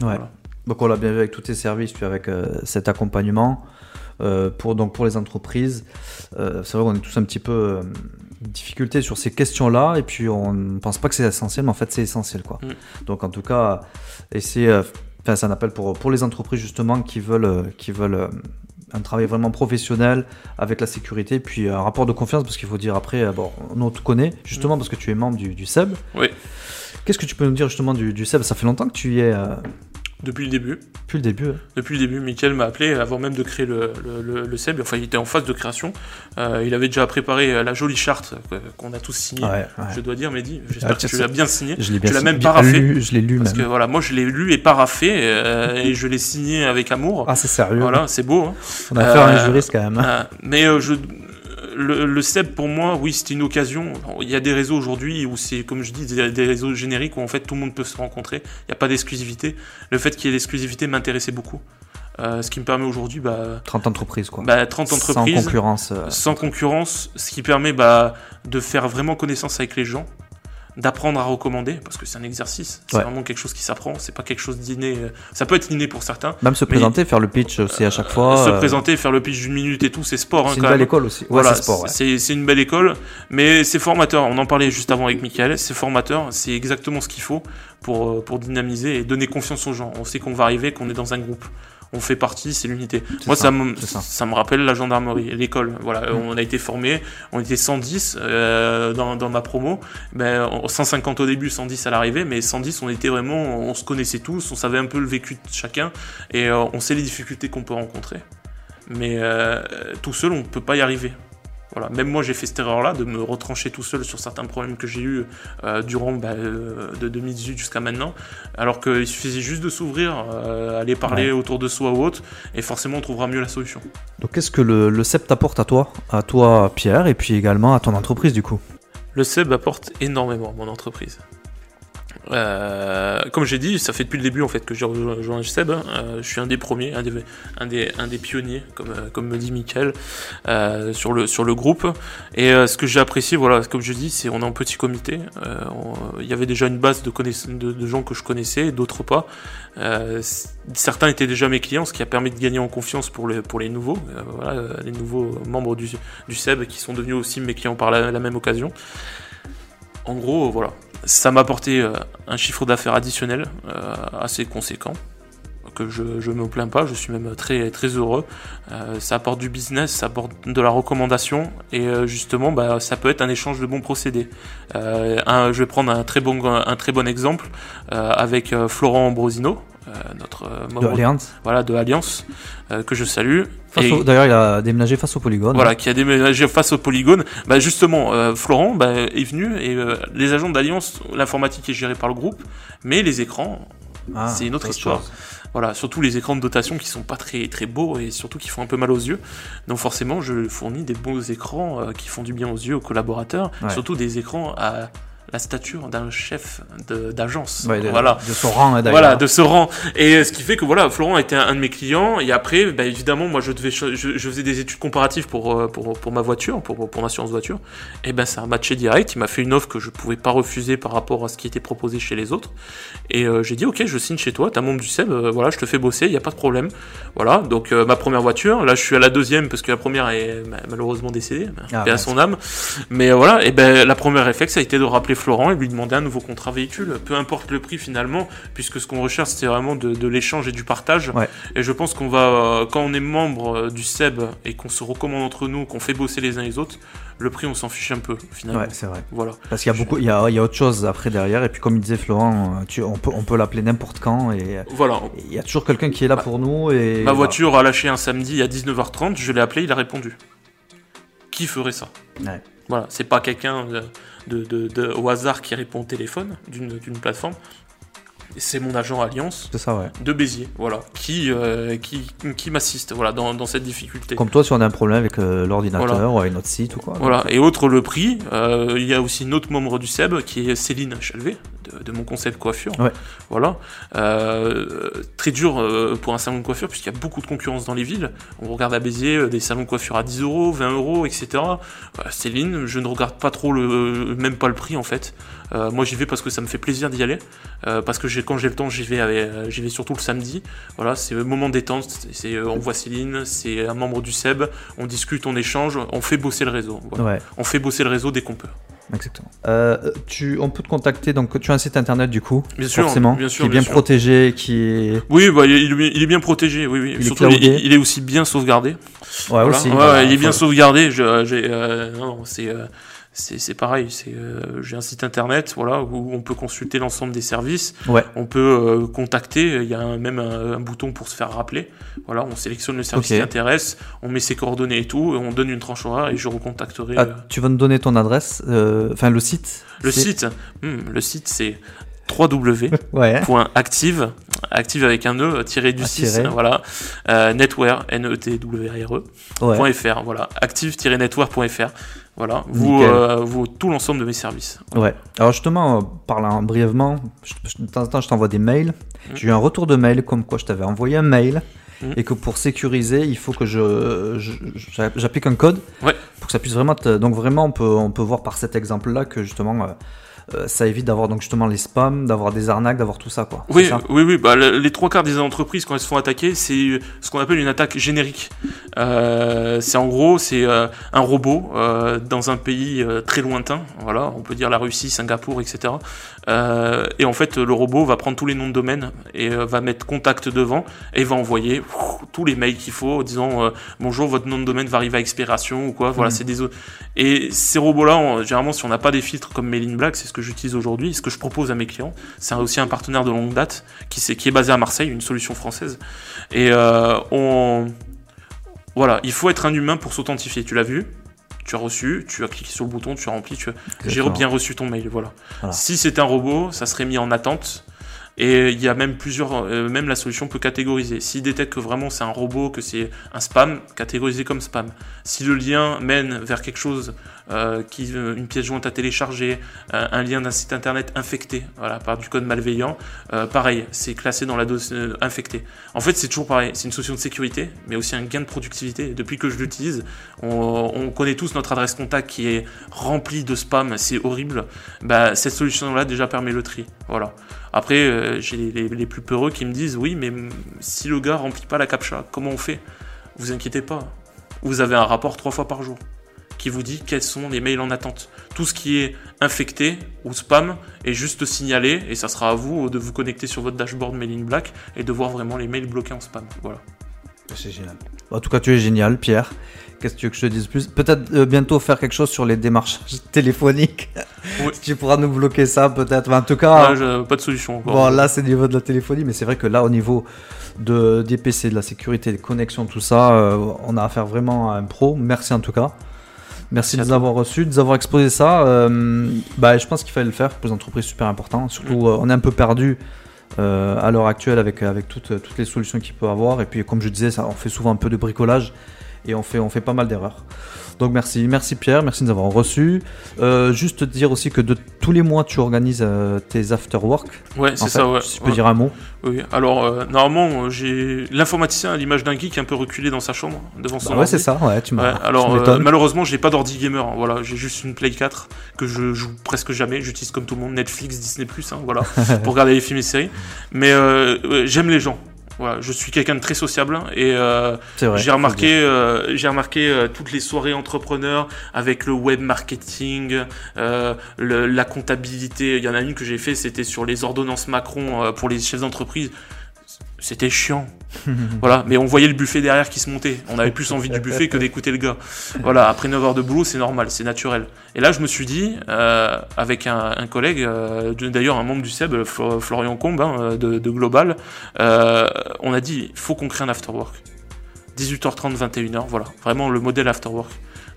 Ouais. Voilà. Donc on l'a bien vu avec tous tes services, puis avec euh, cet accompagnement. Euh, pour, donc pour les entreprises, euh, c'est vrai qu'on est tous un petit peu euh, difficulté sur ces questions-là, et puis on ne pense pas que c'est essentiel, mais en fait c'est essentiel. Quoi. Mm. Donc en tout cas, et c'est c'est un appel pour, pour les entreprises justement qui veulent, qui veulent un travail vraiment professionnel avec la sécurité, puis un rapport de confiance, parce qu'il faut dire après, euh, bon, on te connaît justement parce que tu es membre du, du SEB. Oui. Qu'est-ce que tu peux nous dire justement du, du SEB? Ça fait longtemps que tu y es, euh, Depuis le début. depuis le début. hein. Depuis le début, Mickaël m'a appelé avant même de créer le, le, le- le SEB. Enfin, il était en phase de création. Euh, il avait déjà préparé euh, la jolie charte euh, qu'on a tous signée. Ouais, ouais. Je dois dire, Mehdi, j'espère Ah, que tu l'as bien signé. Je l'ai bien Tu l'as même paraffé. lu, je l'ai lu Parce que voilà, moi je l'ai lu et paraffé euh, et je l'ai signé avec amour. Ah, c'est sérieux. Voilà, c'est beau. hein. On a affaire à un juriste quand même. Mais je, le, le SEB pour moi, oui, c'était une occasion. Il y a des réseaux aujourd'hui où c'est, comme je dis, des, des réseaux génériques où en fait tout le monde peut se rencontrer. Il n'y a pas d'exclusivité. Le fait qu'il y ait l'exclusivité m'intéressait beaucoup. Euh, ce qui me permet aujourd'hui, bah, 30 entreprises, quoi. bah, 30 Sans entreprises, concurrence. euh, sans concurrence, ce qui permet bah, de faire vraiment connaissance avec les gens. D'apprendre à recommander, parce que c'est un exercice, c'est Ouais. vraiment quelque chose qui s'apprend, c'est pas quelque chose d'inné. euh, Ça peut être inné pour certains. Même se présenter, faire le pitch aussi à chaque fois. se euh, présenter, faire le pitch d'une minute et tout, c'est sport. hein, C'est une belle école aussi. Ouais, Voilà, c'est sport. ouais. c'est c'est une belle école, mais c'est formateur. On en parlait juste avant avec Michael. C'est formateur, c'est exactement ce qu'il faut pour, euh, pour dynamiser et donner confiance aux gens. On sait qu'on va arriver, qu'on est dans un groupe. On fait partie, c'est l'unité. Moi, ça, ça, me, ça. ça me rappelle la gendarmerie, l'école. Voilà, Mm. on a été formés, on était 110 euh, dans, dans ma promo. Ben, on- 150 au début, 110 à l'arrivée, mais 110, on était vraiment, on se connaissait tous, on savait un peu le vécu de chacun et euh, on sait les difficultés qu'on peut rencontrer. Mais euh, tout seul, on ne peut pas y arriver. Voilà. Même moi, j'ai fait cette erreur-là de me retrancher tout seul sur certains problèmes que j'ai eu euh, durant bah, euh, de 2018 jusqu'à maintenant. Alors qu'il suffisait juste de s'ouvrir, euh, aller parler autour de soi ou autre, et forcément, on trouvera mieux la solution. Donc, qu'est-ce que le, le CEP t'apporte à toi À toi, Pierre, et puis également à ton entreprise, du coup? Le SEB apporte énormément à mon entreprise. Euh, comme j'ai dit, ça fait depuis le début en fait que j'ai rejoint SEB. hein. Euh, je suis un des premiers, un des, pionniers, comme, euh, comme me dit Michael, euh, sur, le, groupe. Et ce que j'ai apprécié, voilà, comme je dis, c'est on est en petit comité. Il y avait déjà une base de, gens que je connaissais, d'autres pas. Certains étaient déjà mes clients, ce qui a permis de gagner en confiance pour les, nouveaux, les nouveaux membres du, du SEB qui sont devenus aussi mes clients par la, même occasion. En gros, voilà, ça m'a apporté euh, un chiffre d'affaires additionnel euh, assez conséquent que je, je me plains pas, je suis même très très heureux. Euh, ça apporte du business, ça apporte de la recommandation et justement, bah, ça peut être un échange de bons procédés. Je vais prendre un très bon un très bon exemple avec Florent Ambrosino, notre euh, De Allianz voilà de Alliance euh, que je salue. Au- D'ailleurs, il a déménagé face au polygone. voilà, qui a déménagé face au polygone. Bah justement, euh, Florent bah, est venu et euh, les agents d'Alliance, l'informatique est gérée par le groupe, mais les écrans, Ah, c'est une autre autre histoire. chose. Voilà, surtout les écrans de dotation qui sont pas très très beaux et surtout qui font un peu mal aux yeux. Donc forcément, je fournis des beaux écrans euh, qui font du bien aux yeux aux collaborateurs, Ouais. surtout des écrans à la stature d'un chef d'agence. Ouais, voilà. de son rang, d'ailleurs. Voilà, de ce rang. Et ce qui fait que voilà, Florent était un, un de mes clients. Et après, bah, évidemment, moi, je devais, je, je faisais des études comparatives pour euh, pour, pour ma voiture, pour pour ma assurance voiture. Et ben, ça a matché direct. Il m'a fait une offre que je pouvais pas refuser par rapport à ce qui était proposé chez les autres. Et euh, j'ai dit, ok, je signe chez toi. T'as membre du SEB. euh, voilà, je te fais bosser. Il y a pas de problème. Voilà. Donc euh, ma première voiture. Là, je suis à la deuxième parce que la première est ma- malheureusement décédée. Ah, à son âme. Mais voilà. Et ben, la première réflexe a été de rappeler Florent et lui demander un nouveau contrat véhicule. Peu importe le prix finalement puisque ce qu'on recherche c'est vraiment de, de l'échange et du partage. Ouais. Et je pense qu'on va, euh, quand on est membre euh, du SEB et qu'on se recommande entre nous, qu'on fait bosser les uns les autres, le prix on s'en fiche un peu finalement. Ouais, c'est vrai. Voilà. Parce qu'il y a beaucoup, il y a, il y a autre chose après derrière. Et puis, comme il disait Florent, euh, tu, on peut, on peut l'appeler n'importe quand. Et Voilà. il y a toujours quelqu'un qui est là pour nous. Et Ma voiture a lâché un samedi à 19h30, je l'ai appelé, il a répondu. Qui ferait ça? Ouais. Voilà, c'est pas quelqu'un de, de- de- de- au hasard qui répond au téléphone d'une plateforme. C'est mon agent Alliance C'est ça, ouais. de Béziers, voilà, qui, euh, qui, qui m'assiste voilà, dans, dans cette difficulté. Comme toi, si on a un problème avec euh, l'ordinateur Voilà. ou avec notre site ou quoi. Voilà, et autre le prix, euh, il y a aussi une autre membre du SEB qui est Céline Chalvet, de, de mon concept coiffure. Ouais. Voilà. Euh, très dur euh, pour un salon de coiffure, puisqu'il y a beaucoup de concurrence dans les villes. On regarde à Béziers euh, des salons de coiffure à 10 euros, 20 euros, etc. Céline, je ne regarde pas trop le, même pas le prix en fait. Euh, moi j'y vais parce que ça me fait plaisir d'y aller, euh, parce que quand j'ai le temps j'y vais, avec- j'y vais surtout le samedi. Voilà, c'est le moment détente. C'est, c'est, on voit Céline, c'est un membre du SEB, on discute, on échange, on fait bosser le réseau. Voilà. Ouais, On fait bosser le réseau dès qu'on peut. Exactement. Euh, tu, on peut te contacter. Donc, tu as un site internet du coup. Bien sûr, forcément, bien sûr, qui est bien bien sûr. protégé, qui est. Oui, bah, il, est, il est bien protégé, oui, oui. Il est Surtout, il, cloudé. il est aussi bien sauvegardé. Ouais, Voilà. aussi. Ouais, voilà, il est bien sauvegardé. Euh, non, non, c'est, euh, c'est, c'est pareil. C'est, euh, j'ai un site internet, voilà, où on peut consulter l'ensemble des services. Ouais. On peut euh, contacter. Il y a un- même un, un bouton pour se faire rappeler. Voilà, on sélectionne le service qui intéresse, on met ses coordonnées et tout, et on donne une tranche horaire et je recontacterai. Ah, euh, tu vas nous donner ton adresse, enfin le site. le site, hmm, le site, c'est www. Ouais. point active, active avec un E, tiré du Un 6, tiret. voilà, euh, netware, n e t w r e .fr, voilà, active-netware.fr, voilà, vous, euh, vous, tout l'ensemble de mes services. Ouais. Alors justement, euh, parlant brièvement, je- je- de temps en temps, je t'envoie des mails. Mm. J'ai eu un retour de mail comme quoi je t'avais envoyé un mail Mm. et que pour sécuriser, il faut que je- j'applique un code Ouais. pour que ça puisse vraiment. te- Donc vraiment, on peut, on peut voir par cet exemple-là que justement. euh, euh, ça évite d'avoir donc justement les spams, d'avoir des arnaques, d'avoir tout ça quoi. Oui, ça oui, oui. Bah, le- les trois quarts des entreprises quand elles se font attaquer, c'est ce qu'on appelle une attaque générique. Euh, c'est en gros, c'est euh, un robot euh, dans un pays euh, très lointain. Voilà, on peut dire la Russie, Singapour, etc. Euh, et en fait, le robot va prendre tous les noms de domaine et euh, va mettre contact devant et va envoyer pff, tous les mails qu'il faut, en disant euh, bonjour, votre nom de domaine va arriver à expiration ou quoi. Voilà, Mhm. c'est des autres. Et ces robots-là, généralement, si on n'a pas des filtres comme Mailing Black, c'est ce que j'utilise aujourd'hui, ce que je propose à mes clients. C'est aussi un partenaire de longue date qui, s'est- qui est basé à Marseille, une solution française. Et on, voilà, il faut être un humain pour s'authentifier. Tu l'as vu, tu as reçu, tu as cliqué sur le bouton, tu as rempli, tu as... j'ai bien reçu ton mail. Voilà. Voilà. Si c'est un robot, ça serait mis en attente. Et il y a même plusieurs, euh, même la solution peut catégoriser. S'il détecte que vraiment c'est un robot, que c'est un spam, catégoriser comme spam. Si le lien mène vers quelque chose, euh, qui, euh, une pièce jointe à télécharger, un lien d'un site internet infecté, voilà, par du code malveillant, pareil, c'est classé dans la dose infectée. En fait, c'est toujours pareil. C'est une solution de sécurité, mais aussi un gain de productivité. Depuis que je l'utilise, on, on connaît tous notre adresse contact qui est remplie de spam, c'est horrible. Bah, cette solution-là déjà permet le tri. Voilà. Après, euh, j'ai les, les- plus peureux qui me disent oui, mais si le gars remplit pas la captcha, comment on fait? Vous inquiétez pas. Vous avez un rapport trois fois par jour qui vous dit quels sont les mails en attente. Tout ce qui est infecté ou spam est juste signalé et ça sera à vous de vous connecter sur votre dashboard Mailing Black et de voir vraiment les mails bloqués en spam. Voilà. C'est génial. En tout cas, tu es génial, Pierre. Qu'est-ce que tu veux que je te dise plus Peut-être euh, bientôt faire quelque chose sur les démarches téléphoniques. Oui. tu pourras nous bloquer ça, peut-être. Enfin, en tout cas, Là, je- pas de solution encore. Bon, là, c'est au niveau de la téléphonie, mais c'est vrai que là, au niveau de, des PC, de la sécurité, des connexions, tout ça, euh, on a affaire vraiment à un pro. Merci en tout cas. Merci Merci de nous toi. avoir reçus, de nous avoir exposé ça. Euh, bah, je pense qu'il fallait le faire pour les entreprises, super important. Surtout, Mm. on est un peu perdu euh, à l'heure actuelle avec, avec toutes, toutes les solutions qu'il peut avoir. Et puis, comme je disais, ça, on fait souvent un peu de bricolage et on fait, on fait pas mal d'erreurs. Donc merci, merci Pierre, merci de nous avoir reçus. Euh, juste te dire aussi que de tous les mois tu organises euh, tes after work. Ouais, c'est ça, ouais. Si tu peux Ouais. dire un mot. Oui, alors euh, normalement, j'ai l'informaticien à l'image d'un geek un peu reculé dans sa chambre devant son Bah ouais, c'est ça, ouais, tu m'as. Ouais, alors malheureusement, j'ai pas d'ordi gamer. hein, voilà, j'ai juste une Play 4 que je joue presque jamais. J'utilise comme tout le monde Netflix, Disney hein, voilà, pour regarder les films et séries. Mais j'aime les gens. Voilà, je suis quelqu'un de très sociable et euh, j'ai remarqué, euh, j'ai remarqué euh, toutes les soirées entrepreneurs avec le web marketing, le- la comptabilité. Il y en a une que j'ai fait, c'était sur les ordonnances Macron pour les chefs d'entreprise. C'était chiant. voilà, mais on voyait le buffet derrière qui se montait. On avait plus envie du buffet que d'écouter le gars. Voilà, après 9 heures de boulot, c'est normal, c'est naturel. Et là, je me suis dit, euh, avec un, collègue, euh, d'ailleurs un membre du Flo- Florian Combe, hein, de, de Global, euh, on a dit, faut qu'on crée un afterwork. 18h30, 21h, voilà, vraiment le modèle afterwork.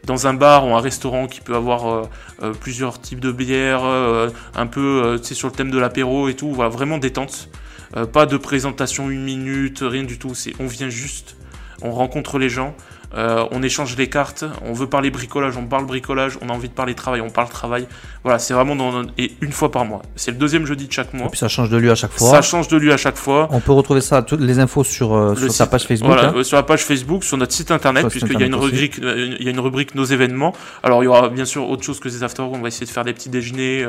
Dans un bar ou un restaurant qui peut avoir euh, euh, plusieurs types de bières, euh, un peu euh, sur le thème de l'apéro et tout, voilà, vraiment détente. Euh, pas de présentation une minute, rien du tout. C'est on vient juste, on rencontre les gens, euh, on échange les cartes, on veut parler bricolage, on parle bricolage, on a envie de parler travail, on parle travail. Voilà, c'est vraiment dans et une fois par mois. C'est le deuxième jeudi de chaque Et mois. puis ça change de lieu à chaque fois. Ça change de lieu à chaque fois. On peut retrouver ça, toutes les infos sur, euh, sur ta page Facebook. Voilà, hein. euh, sur la page Facebook, sur notre site internet, puisqu'il y a une rubrique, euh, il y a une rubrique nos événements. Alors il y aura bien sûr autre chose que des after on va essayer de faire des petits déjeuners,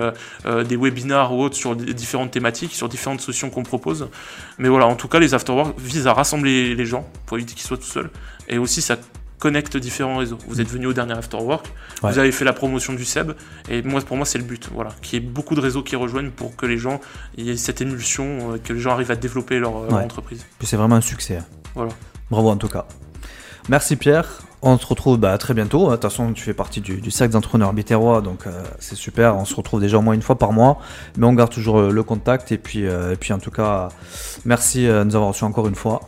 euh, des webinars ou autres sur différentes thématiques, sur différentes solutions qu'on propose. Mais voilà, en tout cas, les afterwork visent à rassembler les gens pour éviter qu'ils soient tout seuls, et aussi ça connecte différents réseaux. Vous êtes venu au dernier afterwork, Ouais. vous avez fait la promotion du SEB, et moi pour moi c'est le but, voilà, qu'il y ait beaucoup de réseaux qui rejoignent pour que les gens, ait cette émulsion, euh, que les gens arrivent à développer leur, leur Ouais. entreprise. C'est vraiment un succès. hein. Voilà. Bravo en tout cas. Merci Pierre. On se retrouve bah, très bientôt. De toute façon, tu fais partie du, du cercle d'entrepreneurs bitérois, donc euh, c'est super. On se retrouve déjà au moins une fois par mois, mais on garde toujours euh, le contact. Et puis, euh, et puis en tout cas, merci euh, de nous avoir reçus encore une fois.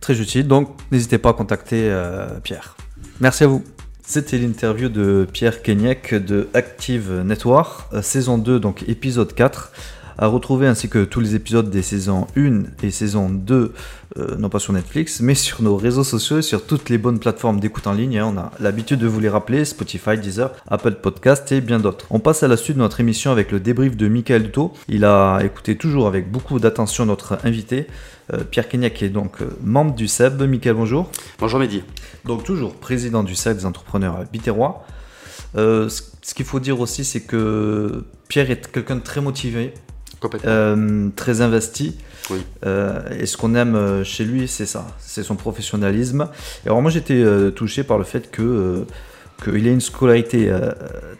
Très utile. Donc, n'hésitez pas à contacter euh, Pierre. Merci à vous. C'était l'interview de Pierre Kenyek de Active Network, euh, saison 2, donc épisode 4. À retrouver ainsi que tous les épisodes des saisons 1 et saison 2, euh, non pas sur Netflix, mais sur nos réseaux sociaux et sur toutes les bonnes plateformes d'écoute en ligne. hein. On a l'habitude de vous les rappeler Spotify, Deezer, Apple Podcast et bien d'autres. On passe à la suite de notre émission avec le débrief de Michael Duto. Il a écouté toujours avec beaucoup d'attention notre invité, euh, Pierre Kenyek, qui est donc euh, membre du SEB. Michael, bonjour. Bonjour Mehdi. Donc toujours président du cercle des entrepreneurs bitérois. Euh, ce qu'il faut dire aussi, c'est que Pierre est quelqu'un de très motivé. Euh, très investi. Oui. Euh, et ce qu'on aime euh, chez lui, c'est ça, c'est son professionnalisme. Et alors moi, j'étais touché par le fait que qu'il ait une scolarité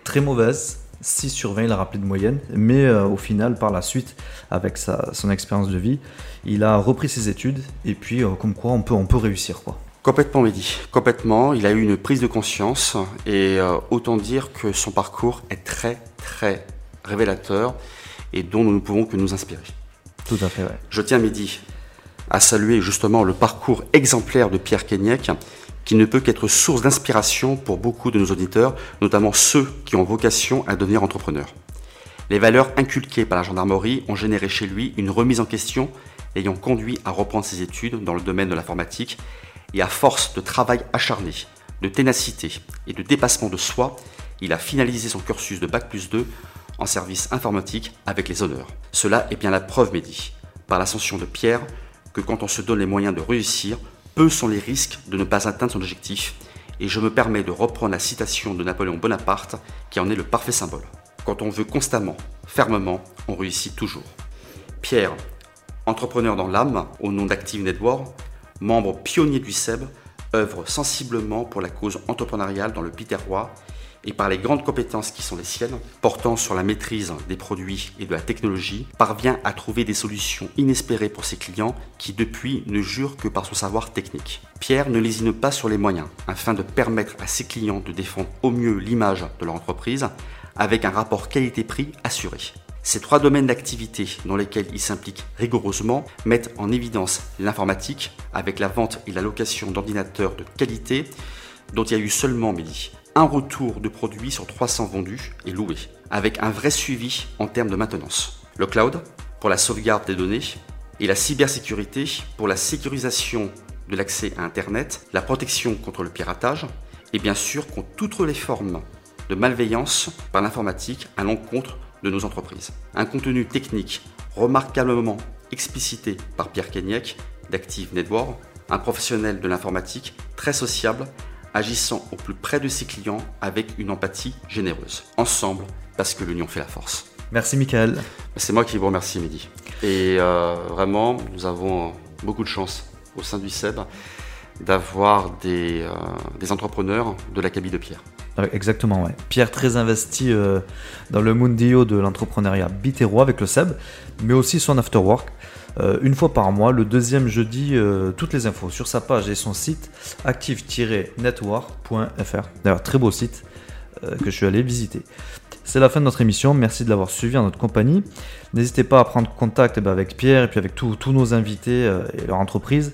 très mauvaise. 6 sur 20, il a rappelé de moyenne, mais au final, par la suite, avec sa, son expérience de vie, il a repris ses études, et puis, comme quoi, on peut, on peut réussir, quoi. Complètement, Mehdi. Complètement. Il a eu une prise de conscience et euh, autant dire que son parcours est très, très révélateur et dont nous ne pouvons que nous inspirer. Tout à fait, ouais. Je tiens, Mehdi, à saluer justement le parcours exemplaire de Pierre Kenyek, qui ne peut qu'être source d'inspiration pour beaucoup de nos auditeurs, notamment ceux qui ont vocation à devenir entrepreneurs. Les valeurs inculquées par la gendarmerie ont généré chez lui une remise en question ayant conduit à reprendre ses études dans le domaine de l'informatique et à force de travail acharné, de ténacité et de dépassement de soi, il a finalisé son cursus de Bac plus 2 en service informatique avec les honneurs. Cela est bien la preuve, Mehdi, par l'ascension de Pierre, que quand on se donne les moyens de réussir, peu sont les risques de ne pas atteindre son objectif, et je me permets de reprendre la citation de Napoléon Bonaparte qui en est le parfait symbole. Quand on veut constamment, fermement, on réussit toujours. Pierre, entrepreneur dans l'âme, au nom d'Active Network, membre pionnier du SEB, œuvre sensiblement pour la cause entrepreneuriale dans le Biterrois et par les grandes compétences qui sont les siennes, portant sur la maîtrise des produits et de la technologie, parvient à trouver des solutions inespérées pour ses clients qui depuis ne jurent que par son savoir technique. Pierre ne lésine pas sur les moyens afin de permettre à ses clients de défendre au mieux l'image de leur entreprise avec un rapport qualité-prix assuré. Ces trois domaines d'activité dans lesquels il s'implique rigoureusement mettent en évidence l'informatique avec la vente et la location d'ordinateurs de qualité dont il y a eu seulement, Mehdi, un retour de produits sur 300 vendus et loués, avec un vrai suivi en termes de maintenance. Le cloud, pour la sauvegarde des données, et la cybersécurité, pour la sécurisation de l'accès à Internet, la protection contre le piratage, et bien sûr contre toutes les formes de malveillance par l'informatique à l'encontre de nos entreprises. Un contenu technique remarquablement explicité par Pierre Kenyek d'Active Network, un professionnel de l'informatique très sociable, agissant au plus près de ses clients avec une empathie généreuse. Ensemble, parce que l'union fait la force. Merci, Michael. C'est moi qui vous remercie, Mehdi. Et euh, vraiment, nous avons beaucoup de chance au sein du SEB d'avoir des, euh, des entrepreneurs de la cabine de Pierre. Ouais, exactement, ouais. Pierre très investi euh, dans le mundio de l'entrepreneuriat bitérois avec le SEB, mais aussi son afterwork. Euh, une fois par mois, le deuxième jeudi, euh, toutes les infos sur sa page et son site active-network.fr. D'ailleurs, très beau site euh, que je suis allé visiter. C'est la fin de notre émission. Merci de l'avoir suivi en notre compagnie. N'hésitez pas à prendre contact eh ben, avec Pierre et puis avec tous nos invités et leur entreprise.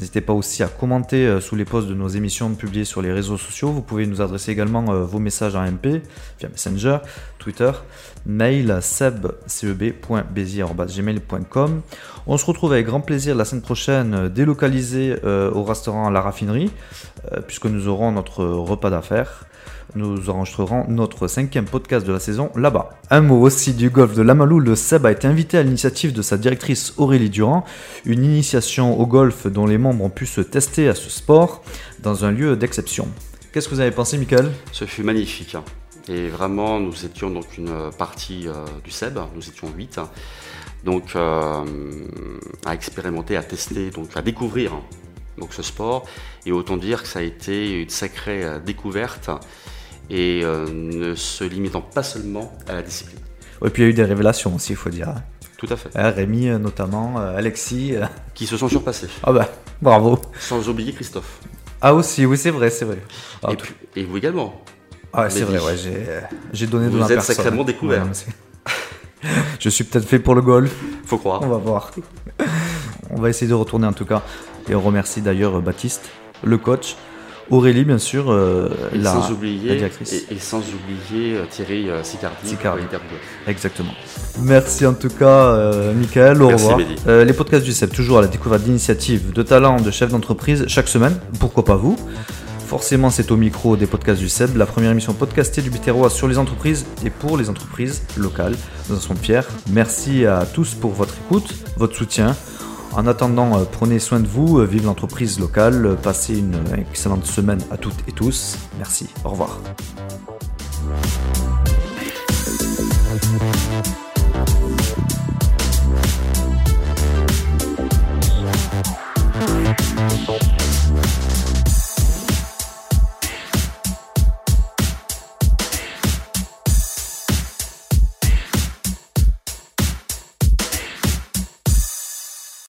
N'hésitez pas aussi à commenter euh, sous les posts de nos émissions publiées sur les réseaux sociaux. Vous pouvez nous adresser également euh, vos messages en MP via Messenger, Twitter, mail. On se retrouve avec grand plaisir la semaine prochaine euh, délocalisé au restaurant La Raffinerie puisque nous aurons notre repas d'affaires. Nous enregistrerons notre cinquième podcast de la saison là-bas. Un mot aussi du golf de Lamalou. Le Seb a été invité à l'initiative de sa directrice Aurélie Durand, une initiation au golf dont les membres ont pu se tester à ce sport dans un lieu d'exception. Qu'est-ce que vous avez pensé, Michael? Ce fut magnifique. hein. Et vraiment, nous étions donc une partie euh, du SEB, nous étions 8. Donc, euh, à expérimenter, à tester, donc à découvrir hein, donc ce sport. Et autant dire que ça a été une sacrée euh, découverte et euh, ne se limitant pas seulement à la discipline. Et puis il y a eu des révélations aussi, il faut dire. Tout à fait. Hein, Rémi euh, notamment, euh, Alexis. Qui se sont surpassés. Ah bah, bravo. Sans oublier Christophe. Ah aussi, oui c'est vrai, c'est vrai. Ah, Et, puis- et vous également. Ah, c'est vrai, ouais, j'ai, j'ai donné de Vous ma êtes personne. sacrément découvert. Ouais, Je suis peut-être fait pour le golf, Faut croire. on va voir. On va essayer de retourner en tout cas. Et on remercie d'ailleurs Baptiste, le coach, Aurélie bien sûr, euh, Et la, sans la oublier, directrice. et, et sans oublier euh, Thierry euh, Sicardi. Exactement. Merci en tout cas, Michael. Au Merci, revoir. Les podcasts du CEP, toujours à la découverte d'initiatives, de talents, de chefs d'entreprise, chaque semaine. Pourquoi pas vous? Forcément, c'est au micro des podcasts du CEB, la première émission podcastée du Biterrois sur les entreprises et pour les entreprises locales. Nous en sommes fiers. Merci à tous pour votre écoute, votre soutien. En attendant, euh, prenez soin de vous, euh, vive l'entreprise locale, euh, passez une excellente semaine à toutes et tous. Merci, au revoir.